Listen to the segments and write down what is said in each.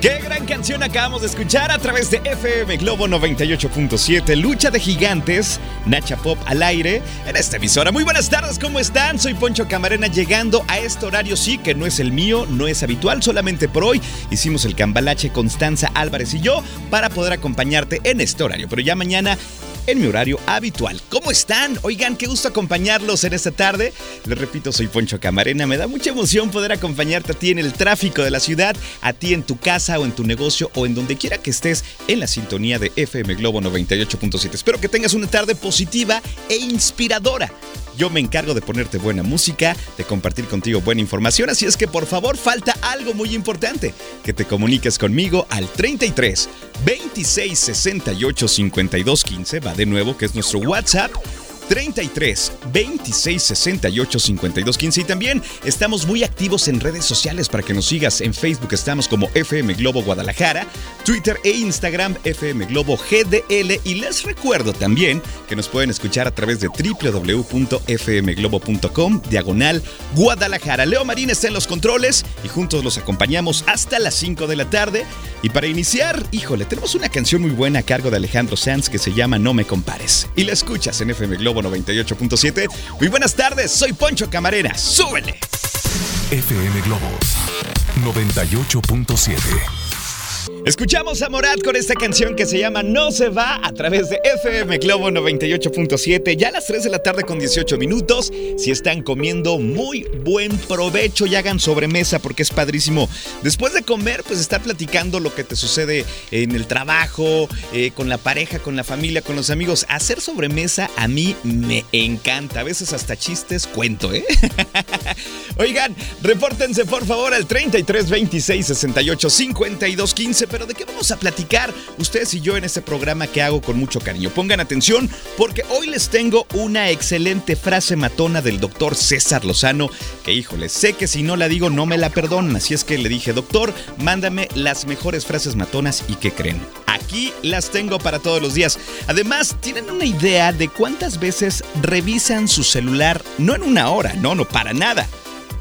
Qué gran canción acabamos de escuchar a través de FM Globo 98.7, Lucha de Gigantes, Nacha Pop al aire en esta emisora. Muy buenas tardes, ¿cómo están? Soy Poncho Camarena llegando a este horario, sí, que no es el mío, no es habitual, solamente por hoy hicimos el cambalache Constanza Álvarez y yo para poder acompañarte en este horario. Pero ya mañana en mi horario habitual. ¿Cómo están? Oigan, qué gusto acompañarlos en esta tarde. Les repito, soy Poncho Camarena. Me da mucha emoción poder acompañarte a ti en el tráfico de la ciudad, a ti en tu casa o en tu negocio o en donde quiera que estés en la sintonía de FM Globo 98.7. Espero que tengas una tarde positiva e inspiradora. Yo me encargo de ponerte buena música, de compartir contigo buena información, así es que por favor falta algo muy importante, que te comuniques conmigo al 33 26 68 52 15, va de nuevo, que es nuestro WhatsApp. 33 26 68 52 15 y también estamos muy activos en redes sociales para que nos sigas. En Facebook estamos como FM Globo Guadalajara, Twitter e Instagram FM Globo GDL y les recuerdo también que nos pueden escuchar a través de www.fmglobo.com diagonal Guadalajara. Leo Marín está en los controles y juntos los acompañamos hasta las 5 de la tarde. Y para iniciar, híjole, tenemos una canción muy buena a cargo de Alejandro Sanz que se llama No me compares. Y la escuchas en FM Globo 98.7. Muy buenas tardes, soy Poncho Camarena. ¡Súbele! FM Globo 98.7. Escuchamos a Morat con esta canción que se llama No se va a través de FM Globo 98.7. Ya a las 3 de la tarde con 18 minutos. Si están comiendo, muy buen provecho y hagan sobremesa porque es padrísimo. Después de comer, pues estar platicando lo que te sucede en el trabajo, eh, con la pareja, con la familia, con los amigos. Hacer sobremesa a mí me encanta. A veces hasta chistes cuento, ¿eh? Oigan, repórtense por favor al 33 26 68 52 15 pero ¿de qué vamos a platicar ustedes y yo en este programa que hago con mucho cariño? Pongan atención porque hoy les tengo una excelente frase matona del doctor César Lozano que híjole, sé que si no la digo no me la perdonan, así es que le dije, doctor, mándame las mejores frases matonas y ¿qué creen? Aquí las tengo para todos los días. Además, ¿tienen una idea de cuántas veces revisan su celular? No en una hora, no, no, para nada.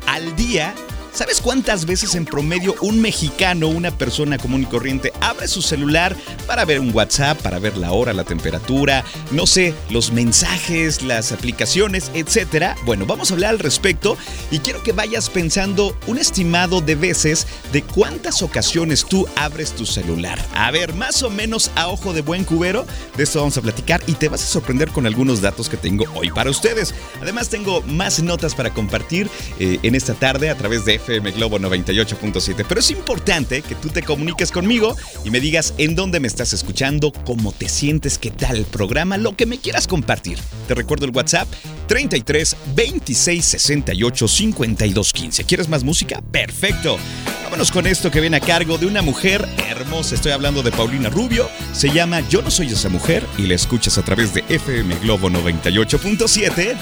Al día ¿Sabes cuántas veces en promedio un mexicano, una persona común y corriente, abre su celular para ver un WhatsApp, para ver la hora, la temperatura, no sé, los mensajes, las aplicaciones, etcétera? Bueno, vamos a hablar al respecto y quiero que vayas pensando un estimado de veces de cuántas ocasiones tú abres tu celular. A ver, más o menos a ojo de buen cubero, de esto vamos a platicar y te vas a sorprender con algunos datos que tengo hoy para ustedes. Además, tengo más notas para compartir eh, en esta tarde a través de FM Globo 98.7. Pero es importante que tú te comuniques conmigo y me digas en dónde me estás escuchando, cómo te sientes, qué tal el programa, lo que me quieras compartir. Te recuerdo el WhatsApp 33 26 68 52 15. ¿Quieres más música? Perfecto. Vámonos con esto que viene a cargo de una mujer hermosa. Estoy hablando de Paulina Rubio. Se llama Yo no soy esa mujer y la escuchas a través de FM Globo 98.7.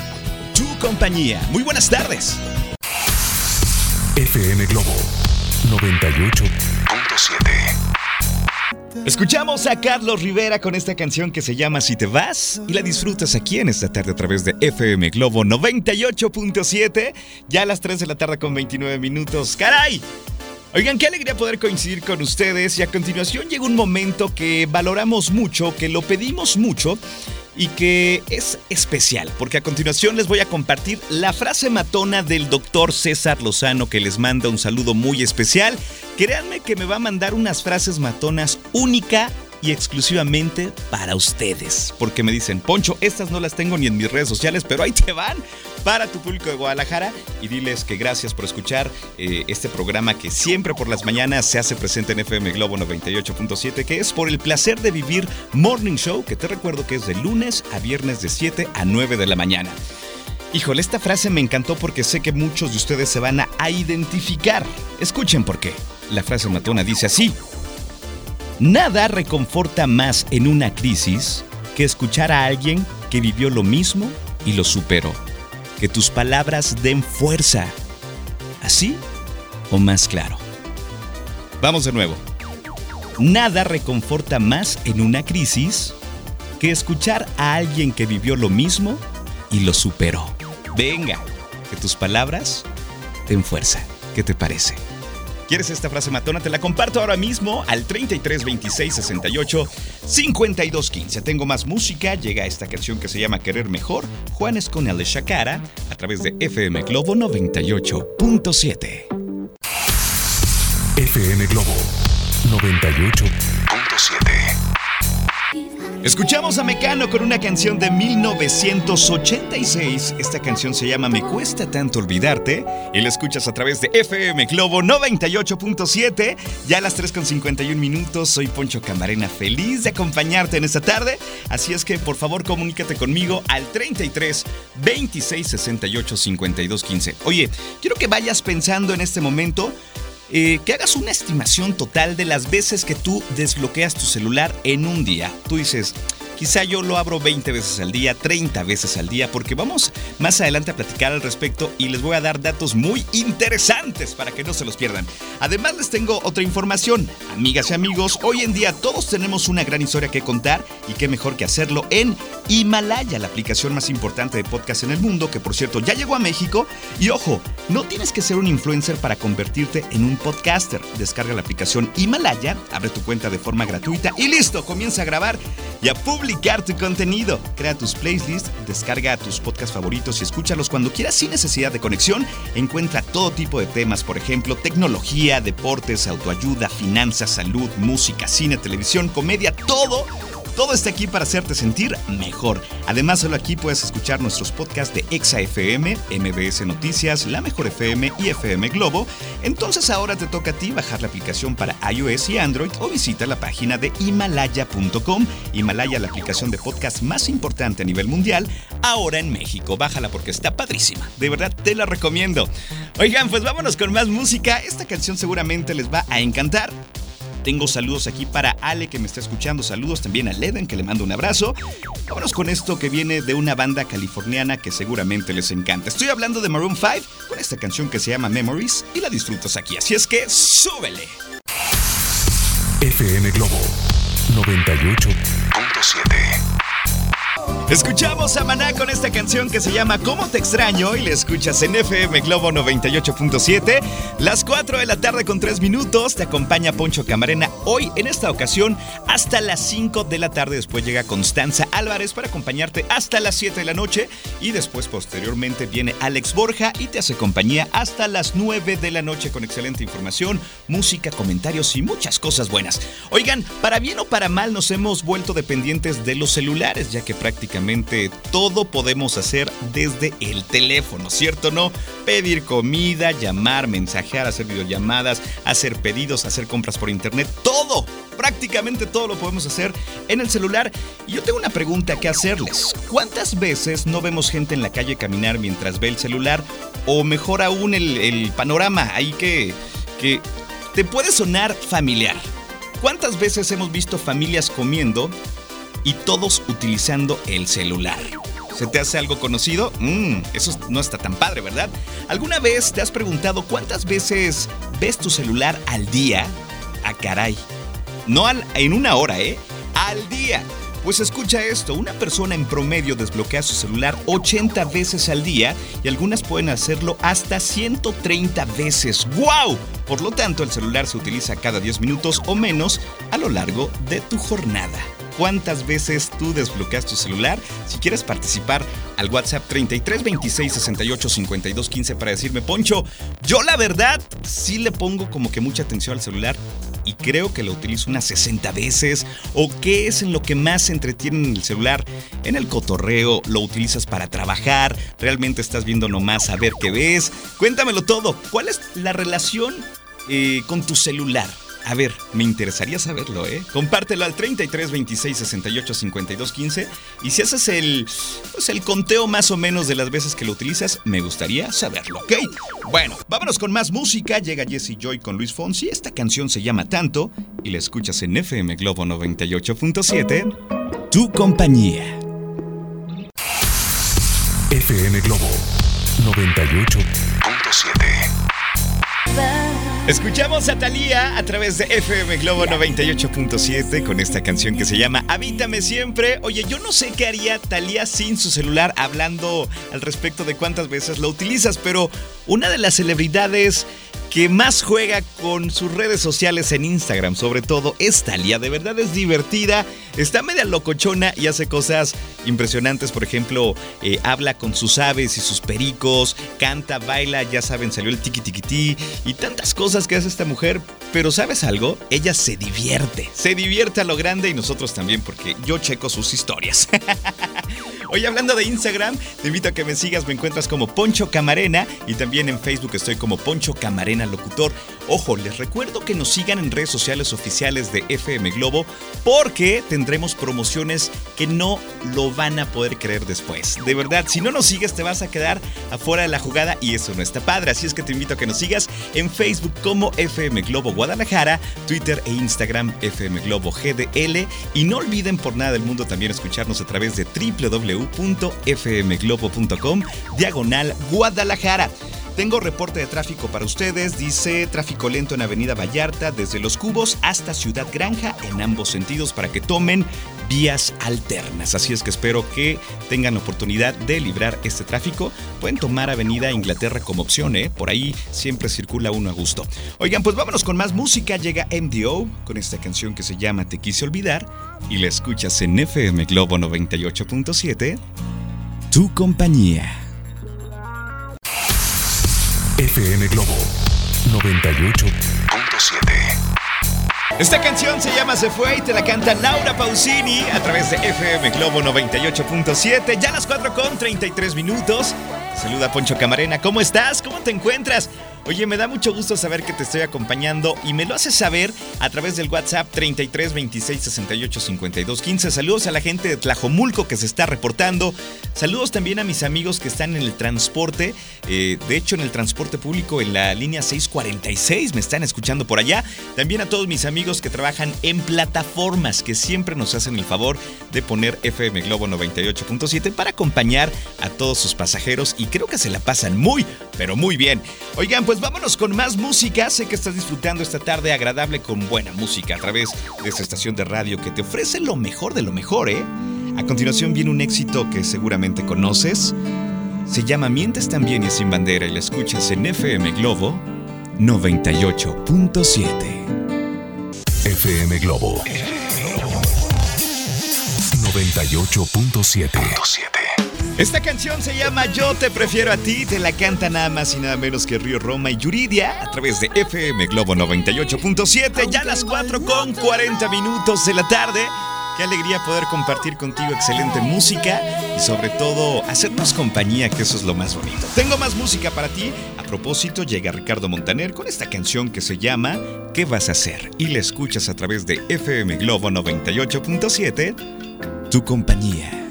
Tu compañía. Muy buenas tardes. FM Globo 98.7. Escuchamos a Carlos Rivera con esta canción que se llama Si te vas y la disfrutas aquí en esta tarde a través de FM Globo 98.7. Ya a las 3 de la tarde con 29 minutos. ¡Caray! Oigan, qué alegría poder coincidir con ustedes y a continuación llega un momento que valoramos mucho, que lo pedimos mucho y que es especial, porque a continuación les voy a compartir la frase matona del doctor César Lozano que les manda un saludo muy especial. Créanme que me va a mandar unas frases matonas única y exclusivamente para ustedes. Porque me dicen, Poncho, estas no las tengo ni en mis redes sociales, pero ahí te van. Para tu público de Guadalajara y diles que gracias por escuchar eh, este programa que siempre por las mañanas se hace presente en FM Globo 98.7, que es por el placer de vivir Morning Show, que te recuerdo que es de lunes a viernes de 7 a 9 de la mañana. Híjole, esta frase me encantó porque sé que muchos de ustedes se van a identificar. Escuchen por qué. La frase matona dice así. Nada reconforta más en una crisis que escuchar a alguien que vivió lo mismo y lo superó. Que tus palabras den fuerza. ¿Así o más claro? Vamos de nuevo. Nada reconforta más en una crisis que escuchar a alguien que vivió lo mismo y lo superó. Venga, que tus palabras den fuerza. ¿Qué te parece? ¿Quieres esta frase matona? Te la comparto ahora mismo al 33 26 68 52 15. Tengo más música. Llega esta canción que se llama Querer Mejor. Juan Esconel de Shakara a través de FM Globo 98.7. FM Globo 98.7. Escuchamos a Mecano con una canción de 1986. Esta canción se llama Me cuesta tanto olvidarte y la escuchas a través de FM Globo 98.7. Ya a las 3.51 minutos soy Poncho Camarena, feliz de acompañarte en esta tarde. Así es que por favor comunícate conmigo al 33 26 68 52 15. Oye, quiero que vayas pensando en este momento eh, que hagas una estimación total de las veces que tú desbloqueas tu celular en un día. Tú dices, Quizá yo lo abro 20 veces al día, 30 veces al día, porque vamos más adelante a platicar al respecto y les voy a dar datos muy interesantes para que no se los pierdan. Además les tengo otra información. Amigas y amigos, hoy en día todos tenemos una gran historia que contar y qué mejor que hacerlo en Himalaya, la aplicación más importante de podcast en el mundo, que por cierto ya llegó a México. Y ojo, no tienes que ser un influencer para convertirte en un podcaster. Descarga la aplicación Himalaya, abre tu cuenta de forma gratuita y listo, comienza a grabar y a publicar publicar tu contenido. Crea tus playlists, descarga tus podcasts favoritos y escúchalos cuando quieras sin necesidad de conexión. Encuentra todo tipo de temas, por ejemplo, tecnología, deportes, autoayuda, finanzas, salud, música, cine, televisión, comedia, todo todo está aquí para hacerte sentir mejor. Además, solo aquí puedes escuchar nuestros podcasts de Exa FM, MBS Noticias, La Mejor FM y FM Globo. Entonces ahora te toca a ti bajar la aplicación para iOS y Android o visita la página de himalaya.com. Himalaya, la aplicación de podcast más importante a nivel mundial, ahora en México. Bájala porque está padrísima. De verdad te la recomiendo. Oigan, pues vámonos con más música. Esta canción seguramente les va a encantar. Tengo saludos aquí para Ale que me está escuchando. Saludos también a Leden que le mando un abrazo. Vámonos con esto que viene de una banda californiana que seguramente les encanta. Estoy hablando de Maroon 5 con esta canción que se llama Memories y la disfrutas aquí. Así es que súbele. FM Globo 98.7 Escuchamos a Maná con esta canción que se llama ¿Cómo te extraño? y le escuchas en FM Globo 98.7. Las 4 de la tarde con 3 minutos te acompaña Poncho Camarena hoy en esta ocasión hasta las 5 de la tarde. Después llega Constanza Álvarez para acompañarte hasta las 7 de la noche y después posteriormente viene Alex Borja y te hace compañía hasta las 9 de la noche con excelente información, música, comentarios y muchas cosas buenas. Oigan, para bien o para mal nos hemos vuelto dependientes de los celulares ya que prácticamente todo podemos hacer desde el teléfono, ¿cierto no? Pedir comida, llamar, mensajear, hacer videollamadas, hacer pedidos, hacer compras por internet, todo, prácticamente todo lo podemos hacer en el celular. Y yo tengo una pregunta que hacerles. ¿Cuántas veces no vemos gente en la calle caminar mientras ve el celular? O mejor aún el, panorama ahí que, que te puede sonar familiar. ¿Cuántas veces hemos visto familias comiendo y todos utilizando el celular. ¿Se te hace algo conocido? Mmm, eso no está tan padre, ¿verdad? ¿Alguna vez te has preguntado cuántas veces ves tu celular al día? Ah, caray. No en una hora, ¿eh? Al día. Pues escucha esto, una persona en promedio desbloquea su celular 80 veces al día y algunas pueden hacerlo hasta 130 veces. ¡Wow! Por lo tanto, el celular se utiliza cada 10 minutos o menos a lo largo de tu jornada cuántas veces tú desbloqueas tu celular. Si quieres participar al WhatsApp 33 26 68 52 15 para decirme, Poncho, yo la verdad sí le pongo como que mucha atención al celular y creo que lo utilizo unas 60 veces? ¿O qué es en lo que más se entretiene en el celular? En el cotorreo, lo utilizas para trabajar, realmente estás viendo nomás a ver qué ves. Cuéntamelo todo. ¿Cuál es la relación eh, con tu celular? A ver, me interesaría saberlo, ¿eh? Compártelo al 33 26 68 52 15 y si haces el, pues el conteo más o menos de las veces que lo utilizas, me gustaría saberlo, ¿ok? Bueno, vámonos con más música. Llega Jesse Joy con Luis Fonsi. Esta canción se llama Tanto y la escuchas en FM Globo 98.7. Tu compañía. FM Globo 98.7. Escuchamos a Thalía a través de FM Globo 98.7 con esta canción que se llama Habítame siempre. Oye, yo no sé qué haría Thalía sin su celular hablando al respecto de cuántas veces lo utilizas, pero una de las celebridades que más juega con sus redes sociales en Instagram, sobre todo es Talia. De verdad es divertida, está media locochona y hace cosas impresionantes. Por ejemplo, eh, habla con sus aves y sus pericos, canta, baila, ya saben, salió el tiki tiki y tantas cosas que hace esta mujer. Pero ¿sabes algo? Ella se divierte, se divierte a lo grande y nosotros también, porque yo checo sus historias. Hoy hablando de Instagram, te invito a que me sigas, me encuentras como Poncho Camarena y también en Facebook estoy como Poncho Camarena Locutor. Ojo, les recuerdo que nos sigan en redes sociales oficiales de FM Globo porque tendremos promociones que no lo van a poder creer después. De verdad, si no nos sigues te vas a quedar afuera de la jugada y eso no está padre. Así es que te invito a que nos sigas en Facebook como FM Globo Guadalajara, Twitter e Instagram FM Globo GDL y no olviden por nada del mundo también escucharnos a través de www www.fmglobo.com diagonal Guadalajara. Tengo reporte de tráfico para ustedes. Dice tráfico lento en Avenida Vallarta desde Los Cubos hasta Ciudad Granja en ambos sentidos para que tomen vías alternas. Así es que espero que tengan la oportunidad de librar este tráfico. Pueden tomar Avenida Inglaterra como opción, ¿eh? Por ahí siempre circula uno a gusto. Oigan, pues vámonos con más música. Llega MDO con esta canción que se llama Te quise olvidar y la escuchas en FM Globo 98.7. Tu compañía. FM Globo 98.7. Esta canción se llama Se fue y te la canta Laura Pausini a través de FM Globo 98.7. Ya las 4 con 33 minutos. Saluda Poncho Camarena, ¿cómo estás? ¿Cómo te encuentras? Oye, me da mucho gusto saber que te estoy acompañando y me lo haces saber a través del WhatsApp 33 26 68 52 15. Saludos a la gente de Tlajomulco que se está reportando. Saludos también a mis amigos que están en el transporte. Eh, de hecho, en el transporte público en la línea 646 me están escuchando por allá. También a todos mis amigos que trabajan en plataformas que siempre nos hacen el favor de poner FM Globo 98.7 para acompañar a todos sus pasajeros y creo que se la pasan muy, pero muy bien. Oigan, pues vámonos con más música. Sé que estás disfrutando esta tarde agradable con buena música a través de esta estación de radio que te ofrece lo mejor de lo mejor, ¿eh? A continuación viene un éxito que seguramente conoces. Se llama Mientes también y sin bandera y la escuchas en FM Globo 98.7. FM Globo 98.7. Esta canción se llama Yo te prefiero a ti, te la canta nada más y nada menos que Río Roma y Yuridia a través de FM Globo 98.7, ya a las 4 con 40 minutos de la tarde. Qué alegría poder compartir contigo excelente música y sobre todo hacernos compañía, que eso es lo más bonito. Tengo más música para ti. A propósito, llega Ricardo Montaner con esta canción que se llama ¿Qué vas a hacer? Y la escuchas a través de FM Globo 98.7, tu compañía.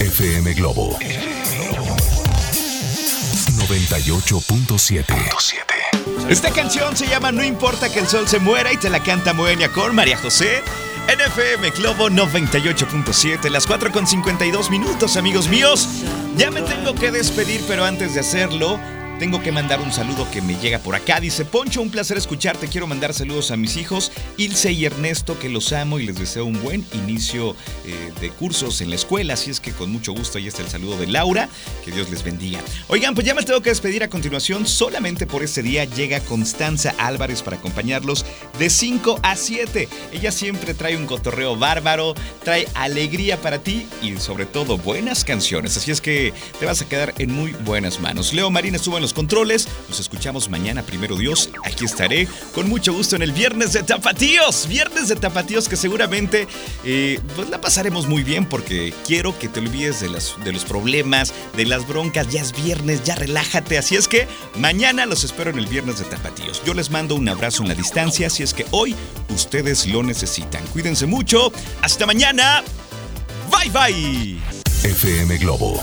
FM Globo 98.7. Esta canción se llama No importa que el sol se muera y te la canta Moenia con María José. En FM Globo 98.7, las 4 con 52 minutos, amigos míos. Ya me tengo que despedir, pero antes de hacerlo, tengo que mandar un saludo que me llega por acá. Dice Poncho, un placer escucharte. Quiero mandar saludos a mis hijos, Ilse y Ernesto, que los amo y les deseo un buen inicio eh, de cursos en la escuela. Así es que con mucho gusto ahí está el saludo de Laura. Que Dios les bendiga. Oigan, pues ya me tengo que despedir a continuación. Solamente por este día llega Constanza Álvarez para acompañarlos de 5 a 7. Ella siempre trae un cotorreo bárbaro, trae alegría para ti y sobre todo buenas canciones. Así es que te vas a quedar en muy buenas manos. Leo Marín estuvo en los los controles. Nos escuchamos mañana, primero Dios. Aquí estaré con mucho gusto en el Viernes de Tapatíos. Viernes de Tapatíos que seguramente eh, pues la pasaremos muy bien porque quiero que te olvides de, las, de los problemas, de las broncas. Ya es viernes, ya relájate. Así es que mañana los espero en el Viernes de Tapatíos. Yo les mando un abrazo en la distancia, así es que hoy ustedes lo necesitan. Cuídense mucho. Hasta mañana. Bye bye. FM Globo